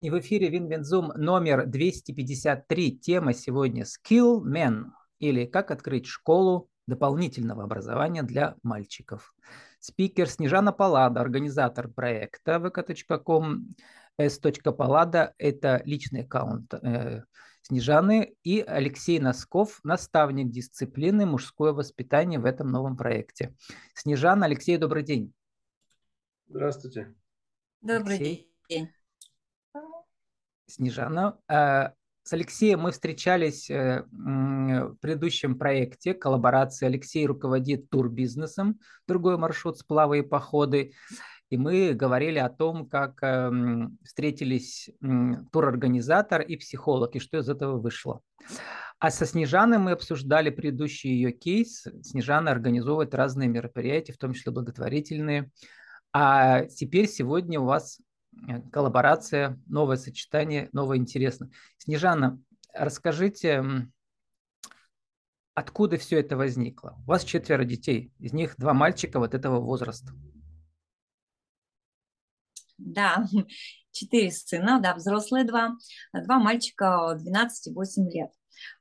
И в эфире Win-Win Zoom номер 253. Тема сегодня Skill Men или как открыть школу дополнительного образования для мальчиков. Спикер Снежана Палада, организатор проекта vk.com, s.palada – это личный аккаунт э, Снежаны, и Алексей Носков, наставник дисциплины мужское воспитание в этом новом проекте. Снежана, Алексей, добрый день. Здравствуйте. Добрый Алексей. день. Снежана. Э, с Алексеем мы встречались э, в предыдущем проекте коллаборации. Алексей руководит турбизнесом, другой маршрут сплавы и походы. И мы говорили о том, как эм, встретились турорганизатор и психолог, и что из этого вышло. А со Снежаной мы обсуждали предыдущий ее кейс. Снежана организовывает разные мероприятия, в том числе благотворительные. А теперь сегодня у вас коллаборация, новое сочетание, новое интересно. Снежана, расскажите, откуда все это возникло? У вас четверо детей, из них два мальчика вот этого возраста. Да, четыре сына, да, взрослые два, два мальчика 12 и 8 лет.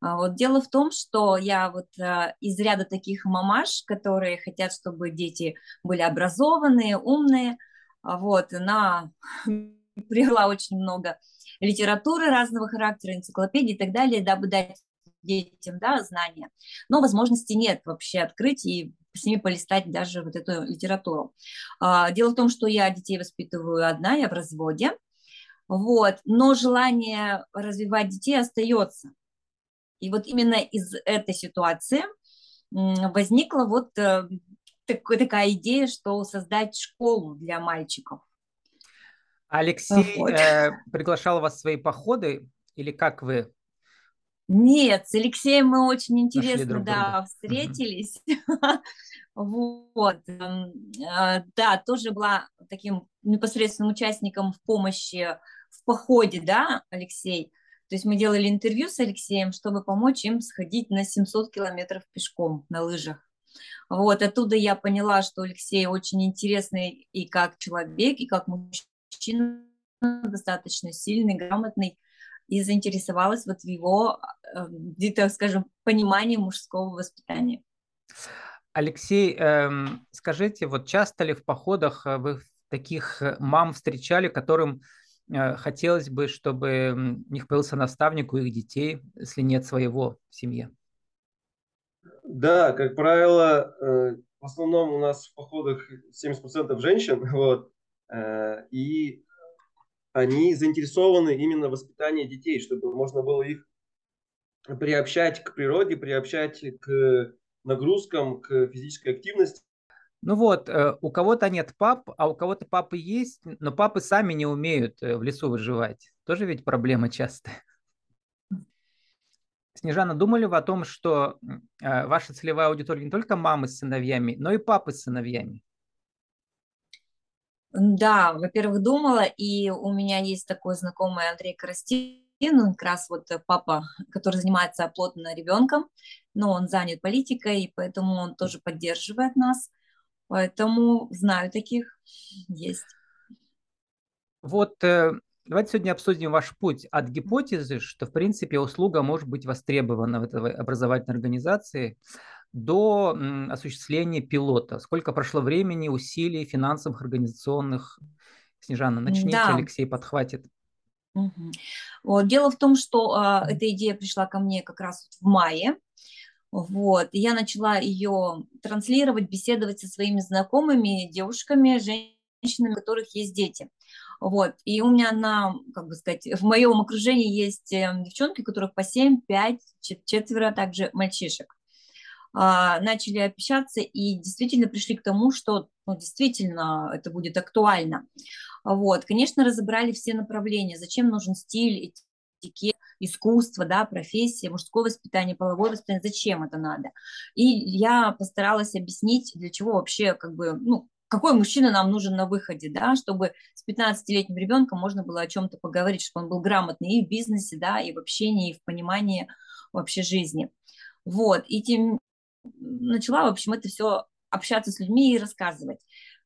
А вот дело в том, что я вот э, из ряда таких мамаш, которые хотят, чтобы дети были образованные, умные, вот, она привела очень много литературы разного характера, энциклопедий и так далее, дабы дать детям да, знания. Но возможности нет вообще открыть и с ними полистать даже вот эту литературу. А, дело в том, что я детей воспитываю одна, я в разводе, вот, но желание развивать детей остается. И вот именно из этой ситуации возникла вот э, так, такая идея, что создать школу для мальчиков. Алексей вот. э, приглашал вас в свои походы или как вы? Нет, с Алексеем мы очень интересно, да, встретились. Вот, эм, э, да, тоже была таким непосредственным участником в помощи в походе, да, Алексей. То есть мы делали интервью с Алексеем, чтобы помочь им сходить на 700 километров пешком на лыжах. Вот, оттуда я поняла, что Алексей очень интересный и как человек, и как мужчина, достаточно сильный, грамотный, и заинтересовалась вот его, э, где-то, скажем, понимании мужского воспитания. Алексей, эм, скажите, вот часто ли в походах э, вы таких э, мам встречали, которым хотелось бы, чтобы у них появился наставник у их детей, если нет своего в семье? Да, как правило, э, в основном у нас в походах 70% женщин, вот, э, и они заинтересованы именно в воспитании детей, чтобы можно было их приобщать к природе, приобщать к нагрузкам, к физической активности. Ну вот, э, у кого-то нет пап, а у кого-то папы есть, но папы сами не умеют в лесу выживать. Тоже ведь проблема частая. Снежана, думали вы о том, что э, ваша целевая аудитория не только мамы с сыновьями, но и папы с сыновьями? Да, во-первых, думала, и у меня есть такой знакомый Андрей Коростин, он как раз вот папа, который занимается плотно ребенком, но он занят политикой, и поэтому он тоже поддерживает нас, поэтому знаю таких, есть. Вот э, Давайте сегодня обсудим ваш путь от гипотезы, что, в принципе, услуга может быть востребована в этой образовательной организации, до осуществления пилота. Сколько прошло времени, усилий, финансовых, организационных? Снежана, начните, да. Алексей подхватит. Угу. Вот, дело в том, что э, эта идея пришла ко мне как раз в мае. Вот, и я начала ее транслировать, беседовать со своими знакомыми, девушками, женщинами, у которых есть дети. Вот. И у меня на, как бы сказать, в моем окружении есть эм, девчонки, которых по 7, 5, четверо также мальчишек. А, начали общаться и действительно пришли к тому, что ну, действительно это будет актуально. Вот. Конечно, разобрали все направления, зачем нужен стиль, этикет, искусство, да, профессия, мужское воспитание, половое воспитание, зачем это надо. И я постаралась объяснить, для чего вообще, как бы, ну, какой мужчина нам нужен на выходе, да, чтобы с 15-летним ребенком можно было о чем-то поговорить, чтобы он был грамотный и в бизнесе, да, и в общении, и в понимании вообще жизни. Вот, и тем начала, в общем, это все общаться с людьми и рассказывать.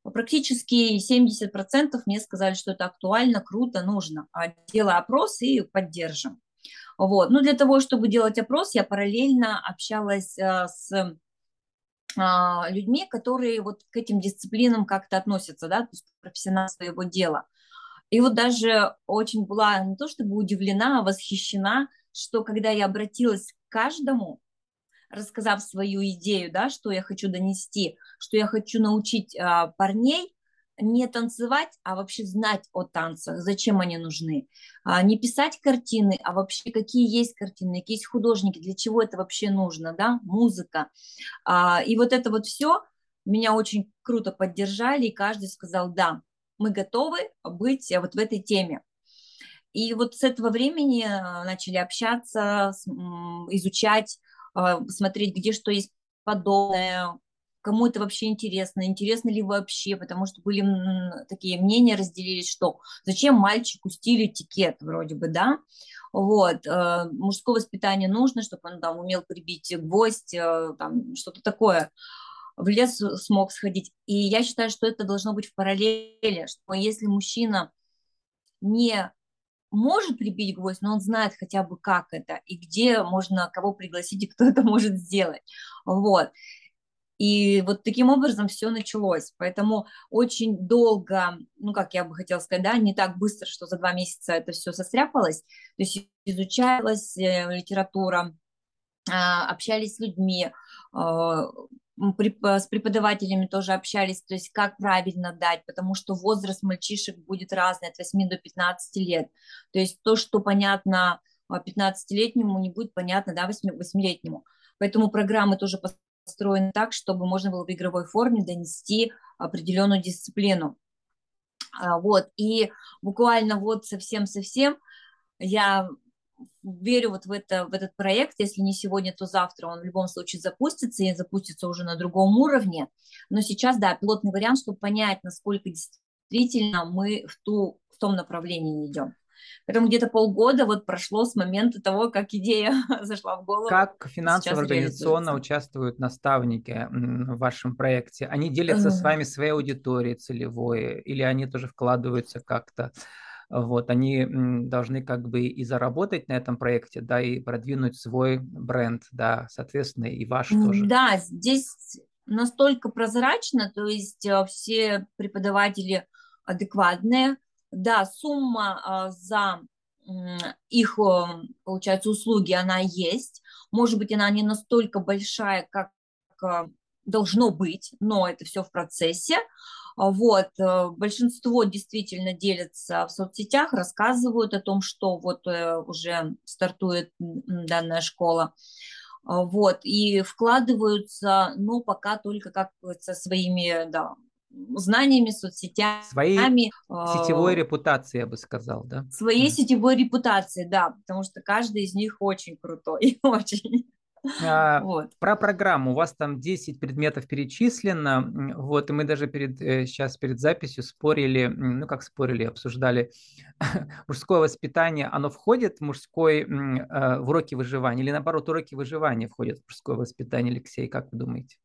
Практически 70% мне сказали, что это актуально, круто, нужно. А делай опрос и поддержим. Вот. Ну, для того, чтобы делать опрос, я параллельно общалась а, с людьми, которые вот к этим дисциплинам как-то относятся, да, то есть профессионал своего дела. И вот даже очень была не то чтобы удивлена, а восхищена, что когда я обратилась к каждому, рассказав свою идею, да, что я хочу донести, что я хочу научить а, парней не танцевать, а вообще знать о танцах, зачем они нужны. А, не писать картины, а вообще какие есть картины, какие есть художники, для чего это вообще нужно, да, музыка. А, и вот это вот все меня очень круто поддержали, и каждый сказал, да, мы готовы быть вот в этой теме. И вот с этого времени а, начали общаться, изучать, смотреть, где что есть подобное, кому это вообще интересно, интересно ли вообще, потому что были такие мнения разделились, что зачем мальчику стиль этикет вроде бы, да, вот, э, мужское воспитание нужно, чтобы он там умел прибить гвоздь, э, там что-то такое, в лес смог сходить, и я считаю, что это должно быть в параллели, что если мужчина не может прибить гвоздь, но он знает хотя бы как это, и где можно кого пригласить, и кто это может сделать. Вот. И вот таким образом все началось. Поэтому очень долго, ну, как я бы хотела сказать, да, не так быстро, что за два месяца это все состряпалось. То есть изучалась э, литература, а, общались с людьми, а, с преподавателями тоже общались, то есть как правильно дать, потому что возраст мальчишек будет разный, от 8 до 15 лет. То есть то, что понятно 15-летнему, не будет понятно да, 8-летнему. Поэтому программы тоже построены так, чтобы можно было в игровой форме донести определенную дисциплину. А, вот, и буквально вот совсем-совсем я верю вот в, это, в этот проект, если не сегодня, то завтра он в любом случае запустится и запустится уже на другом уровне. Но сейчас, да, пилотный вариант, чтобы понять, насколько действительно мы в, ту, в том направлении идем. Поэтому где-то полгода вот прошло с момента того, как идея зашла в голову. Как финансово-организационно участвуют наставники в вашем проекте? Они делятся с вами своей аудиторией целевой или они тоже вкладываются как-то? вот, они должны как бы и заработать на этом проекте, да, и продвинуть свой бренд, да, соответственно, и ваш тоже. Да, здесь настолько прозрачно, то есть э, все преподаватели адекватные, да, сумма а, за их, получается, услуги, она есть. Может быть, она не настолько большая, как э, должно быть, но это все в процессе. А, вот, э, большинство действительно делятся в соцсетях, рассказывают о том, что вот э, уже стартует данная школа. А, вот, и вкладываются, ну, пока только как со своими, да, знаниями, соцсетями. Своей а, сетевой репутацией, я бы сказал, да? Своей сетевой репутацией, да, потому что каждый из них очень крутой, очень. А, вот. Про программу. У вас там 10 предметов перечислено. Вот, и мы даже перед, сейчас э, перед записью спорили, ну как спорили, обсуждали мужское воспитание. Оно входит в мужской, э, в уроки выживания или наоборот уроки выживания входят в мужское воспитание, Алексей, как вы думаете?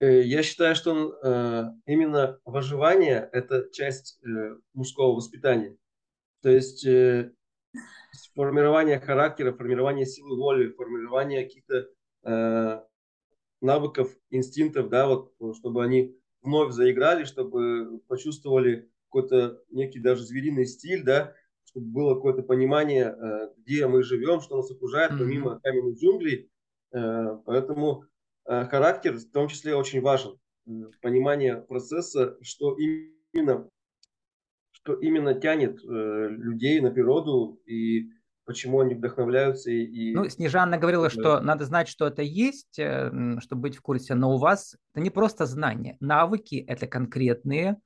Э, я считаю, что именно выживание – это часть мужского воспитания. То есть формирование характера, формирование силы воли, формирование каких-то э, навыков, инстинктов, да, вот, чтобы они вновь заиграли, чтобы почувствовали какой-то некий даже звериный стиль, да, чтобы было какое-то понимание, э, где мы живем, что нас окружает, помимо каменных джунглей. Э, поэтому э, характер в том числе очень важен. Э, понимание процесса, что именно что именно тянет э, людей на природу и почему они вдохновляются. И... Ну, Снежанна говорила, что надо знать, что это есть, э, чтобы быть в курсе, но у вас это не просто знания. Навыки – это конкретные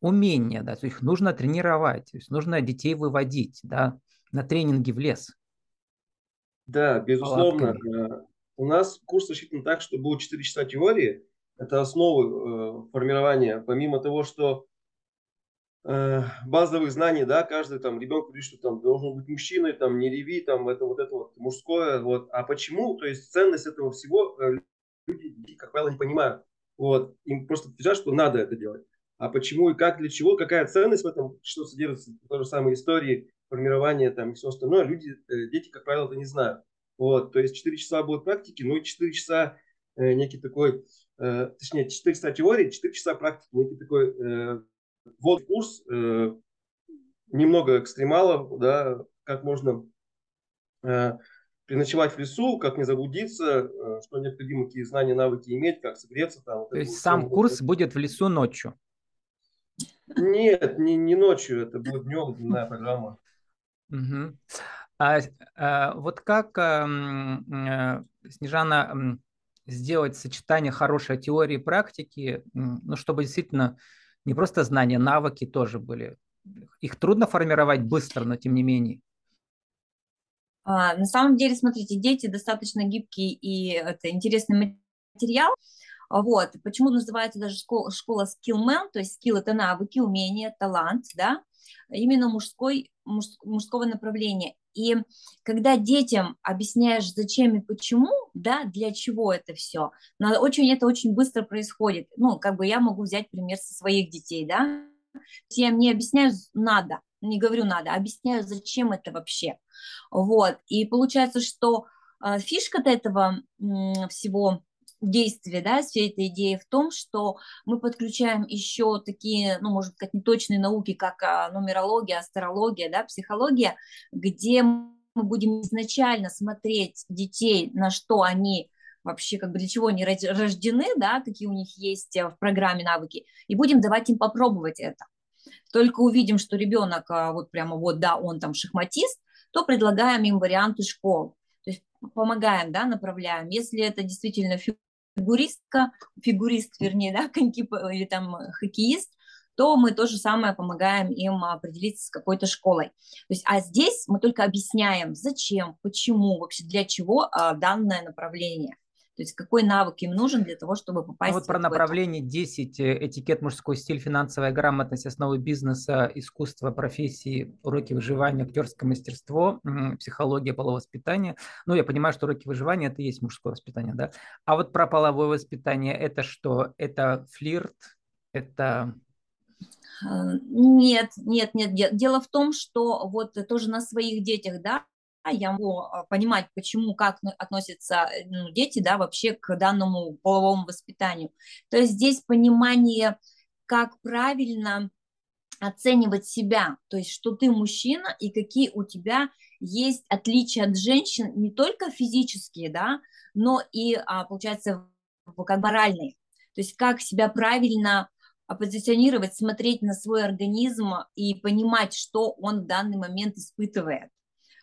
умения, да, то есть их нужно тренировать, то есть нужно детей выводить, да, на тренинги в лес. Да, безусловно. Палатками. У нас курс рассчитан так, что будет 4 часа теории, это основы э, формирования. Помимо того, что Э, базовых знаний, да, каждый там ребенок говорит, что там должен быть мужчиной, там не реви, там это вот это вот мужское, вот. А почему? То есть ценность этого всего э, люди, как правило, не понимают. Вот. Им просто отвечают, что надо это делать. А почему и как, для чего, какая ценность в этом, что содержится в той же самой истории, формирования там и все остальное, люди, э, дети, как правило, это не знают. Вот, то есть 4 часа будет практики, ну и 4 часа э, некий такой, э, точнее, 4 часа теории, 4 часа практики, некий такой э, вот курс, э, немного экстремалов, да, как можно э, переночевать в лесу, как не заблудиться, э, что необходимо, какие знания, навыки иметь, как согреться там. То есть сам курс будет в лесу ночью? Нет, не, не ночью, это будет днем, дневная программа. Угу. А, а вот как а, Снежана сделать сочетание хорошей теории и практики, ну, чтобы действительно не просто знания, навыки тоже были. Их трудно формировать быстро, но тем не менее. А, на самом деле, смотрите, дети достаточно гибкий и это интересный материал. Вот, почему называется даже школа, школа skillman, то есть skill это навыки, умения, талант, да, именно мужской, муж, мужского направления. И когда детям объясняешь, зачем и почему, да, для чего это все, но очень это очень быстро происходит. Ну, как бы я могу взять пример со своих детей, да. Я мне объясняю, надо, не говорю надо, объясняю, зачем это вообще. Вот. И получается, что э, фишка-то этого всего действие, да, всей этой идеи в том, что мы подключаем еще такие, ну, может быть, неточные науки, как а, нумерология, астрология, да, психология, где мы будем изначально смотреть детей, на что они вообще, как бы для чего они рождены, да, какие у них есть э, в программе навыки, и будем давать им попробовать это. Только увидим, что ребенок а, вот прямо вот, да, он там шахматист, то предлагаем им варианты школ. То есть помогаем, да, направляем. Если это действительно фигуристка, фигурист, вернее, да, коньки или там хоккеист, то мы то же самое помогаем им определиться с какой-то школой. То есть, а здесь мы только объясняем, зачем, почему, вообще для чего а, данное направление. То есть какой навык им нужен для того, чтобы попасть ну, вот про направление 10, э, этикет, мужской стиль, финансовая грамотность, основы бизнеса, искусство, профессии, уроки выживания, актерское мастерство, психология, половое воспитание. Ну, я понимаю, что уроки выживания – это и есть мужское воспитание, да? А вот про половое воспитание – это что? Это флирт? Это э, нет, нет, нет. Дело в том, что вот тоже на своих детях, да, я могу а, понимать, почему, как относятся э, ну, дети, да, вообще к данному половому воспитанию. То есть здесь понимание, как правильно оценивать себя, то есть что ты мужчина и какие у тебя есть отличия от женщин, не только физические, да, но и, а, получается, как моральные. То есть как себя правильно позиционировать, смотреть на свой организм и понимать, что он в данный момент испытывает.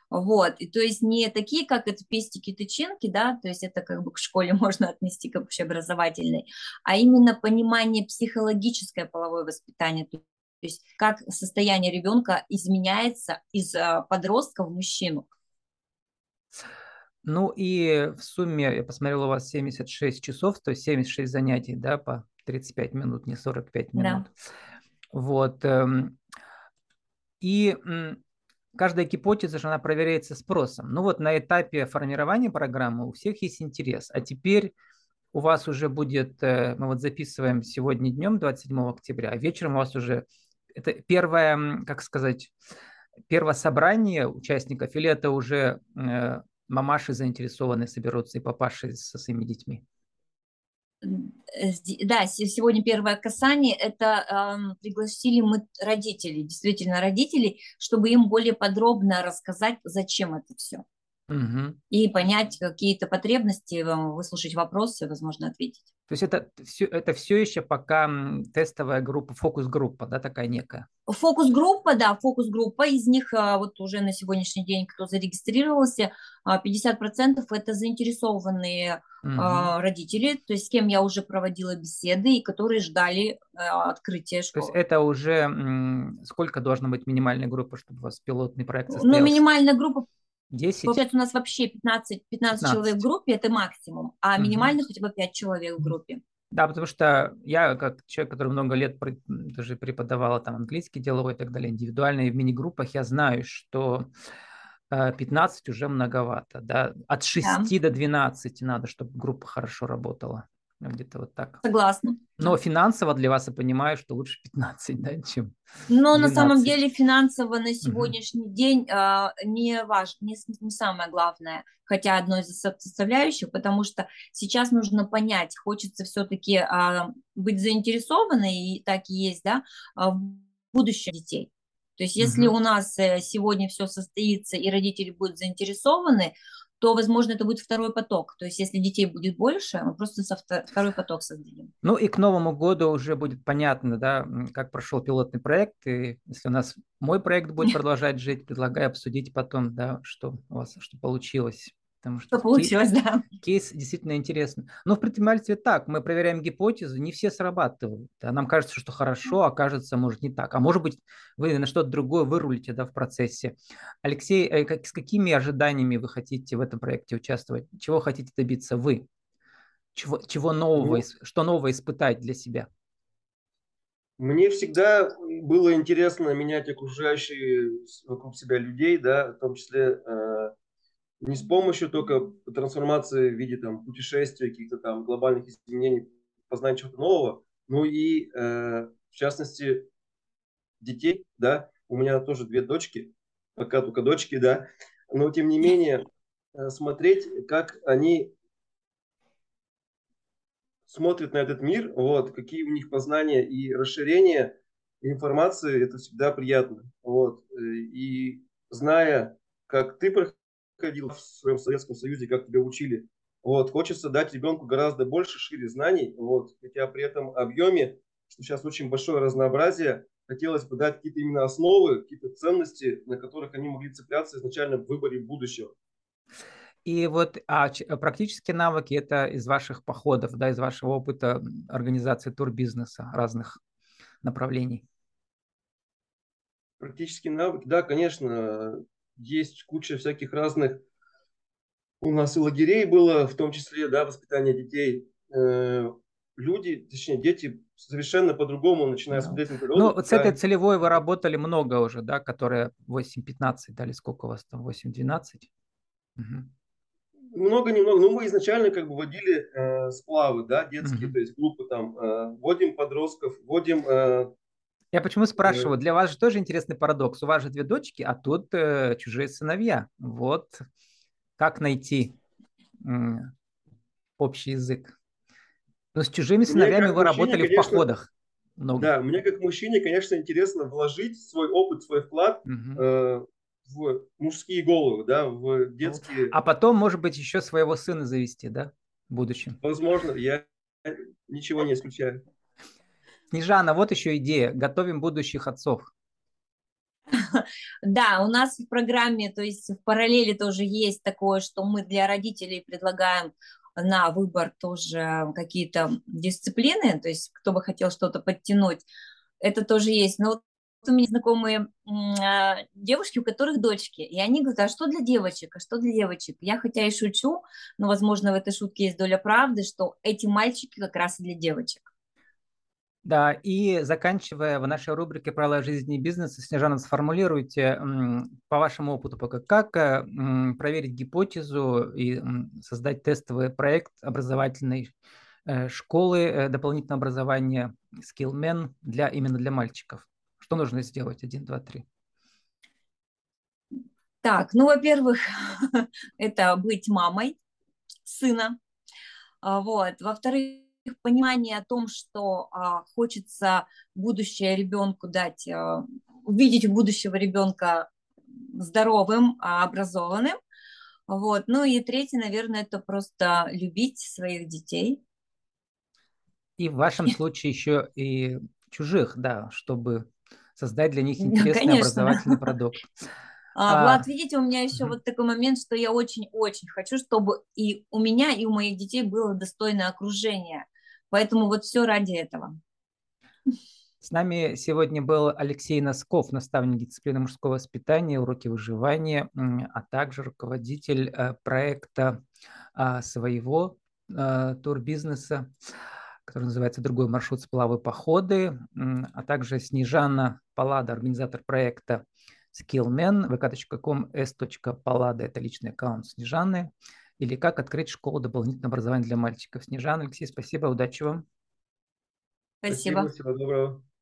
Вот, и то есть не такие, как это пестики-тычинки, да, то есть это как бы к школе можно отнести как общеобразовательной, а именно понимание психологическое половое воспитание, то есть как состояние ребенка изменяется из а, подростка в мужчину. Ну и в сумме, я посмотрел, у вас 76 часов, то есть 76 занятий, да, по 35 минут, не 45 минут. Да. Вот. Эм, и каждая гипотеза же она проверяется спросом. Ну вот на этапе формирования программы у всех есть интерес. А теперь у вас уже будет, э, мы вот записываем сегодня днем, 27 октября, а вечером у вас уже, это первое, как сказать, первое собрание участников, или это уже э, мамаши заинтересованы соберутся и папаши со своими детьми? Да, сегодня первое касание, это э, пригласили мы родителей, действительно родителей, чтобы им более подробно рассказать, зачем это все. Угу. И понять какие-то потребности, выслушать вопросы, возможно, ответить. То есть это все, это все еще пока тестовая группа, фокус-группа, да, такая некая? Фокус-группа, да, фокус-группа. Из них а, вот уже на сегодняшний день, кто зарегистрировался, 50% а, это заинтересованные угу. родители, то есть с кем я уже проводила беседы и которые ждали открытия школы. То есть это уже сколько должна быть минимальная группа, чтобы у вас пилотный проект ну, состоялся? Ну, минимальная группа 10? Получается, у нас вообще 15, 15, 15 человек в группе, это максимум, а угу. минимально хотя бы 5 человек в группе. Да, потому что я, как человек, который много лет даже преподавал там английский деловой и так далее, индивидуально и в мини-группах, я знаю, что 15 э, уже многовато. Да? От 6 да. до 12 надо, чтобы группа хорошо работала. Где-то вот так. Согласна. Но финансово для вас я понимаю, что лучше 15, да, чем Но 12. на самом деле финансово на сегодняшний угу. день а, не важно, не, не самое главное, хотя одно из составляющих, потому что сейчас нужно понять, хочется все-таки а, быть заинтересованной, и так и есть, да, а, в будущем детей. То есть если угу. у нас э, сегодня все состоится и родители будут заинтересованы, то, возможно, это будет второй поток. То есть, если детей будет больше, мы просто со второй поток создадим. Ну и к Новому году уже будет понятно, да, как прошел пилотный проект. И если у нас мой проект будет продолжать жить, предлагаю обсудить потом, да, что у вас, что получилось. Потому что, что получилось, кейс, да. Кейс действительно интересный. Но в предпринимательстве так, мы проверяем гипотезы, не все срабатывают. А нам кажется, что хорошо, а кажется, может, не так. А может быть, вы на что-то другое вырулите да, в процессе. Алексей, э, как, с какими ожиданиями вы хотите в этом проекте участвовать? Чего хотите добиться вы? Чего, чего нового, ну, что нового испытать для себя? Мне всегда было интересно менять окружающие вокруг себя людей, да, в том числе э, не с помощью только трансформации в виде там, путешествий, каких-то там глобальных изменений, познания чего-то нового, но и, э, в частности, детей, да, у меня тоже две дочки, пока только дочки, да, но тем не менее э, смотреть, как они смотрят на этот мир, вот, какие у них познания и расширения информации, это всегда приятно, вот, и зная, как ты ходил в своем Советском Союзе, как тебя учили. Вот, хочется дать ребенку гораздо больше, шире знаний, вот, хотя при этом объеме, что сейчас очень большое разнообразие, хотелось бы дать какие-то именно основы, какие-то ценности, на которых они могли цепляться изначально в выборе будущего. И вот а, практические навыки – это из ваших походов, да, из вашего опыта организации турбизнеса разных направлений. Практические навыки, да, конечно, есть куча всяких разных. У нас и лагерей было, в том числе, да, воспитание детей. Э, люди, точнее, дети совершенно по-другому начинают да. смотреть на природу. Ну, вот с этой целевой вы работали много уже, да, которая 8-15, да, или сколько у вас там, 8-12? Угу. Много, немного. Ну, мы изначально как бы водили э, сплавы, да, детские, угу. то есть группы там, э, вводим подростков, вводим э, я почему спрашиваю? Для вас же тоже интересный парадокс. У вас же две дочки, а тут э, чужие сыновья. Вот как найти э, общий язык. Но с чужими сыновьями вы мужчине, работали конечно, в походах. Много. Да, мне как мужчине, конечно, интересно вложить свой опыт, свой вклад угу. э, в мужские головы, да, в детские. А потом, может быть, еще своего сына завести, да, в будущем. Возможно, я ничего не исключаю. Снежана, вот еще идея. Готовим будущих отцов. Да, у нас в программе, то есть в параллели тоже есть такое, что мы для родителей предлагаем на выбор тоже какие-то дисциплины, то есть кто бы хотел что-то подтянуть, это тоже есть. Но вот у меня знакомые а, девушки, у которых дочки, и они говорят, а что для девочек, а что для девочек? Я хотя и шучу, но, возможно, в этой шутке есть доля правды, что эти мальчики как раз и для девочек. Да, и заканчивая в нашей рубрике «Правила жизни и бизнеса», Снежана, сформулируйте по вашему опыту пока, как э, проверить гипотезу и создать тестовый проект образовательной э, школы э, дополнительного образования Skillman для, именно для мальчиков. Что нужно сделать? Один, два, три. Так, ну, во-первых, это быть мамой сына. А, вот. Во-вторых, понимание о том, что а, хочется будущее ребенку дать, а, увидеть будущего ребенка здоровым, а, образованным. Вот. Ну и третье, наверное, это просто любить своих детей. И в вашем случае еще и чужих, да, чтобы создать для них интересный Конечно. образовательный продукт. А, Влад, видите, у меня еще угу. вот такой момент, что я очень-очень хочу, чтобы и у меня, и у моих детей было достойное окружение. Поэтому вот все ради этого. С нами сегодня был Алексей Носков, наставник дисциплины мужского воспитания, уроки выживания, а также руководитель э, проекта а, своего э, турбизнеса, который называется «Другой маршрут сплавы походы», а также Снежана Палада, организатор проекта Skillman, vk.com, s.palada – это личный аккаунт Снежаны, или как открыть школу дополнительного образования для мальчиков. Снежана, Алексей, спасибо, удачи вам. Спасибо. Спасибо, всего доброго.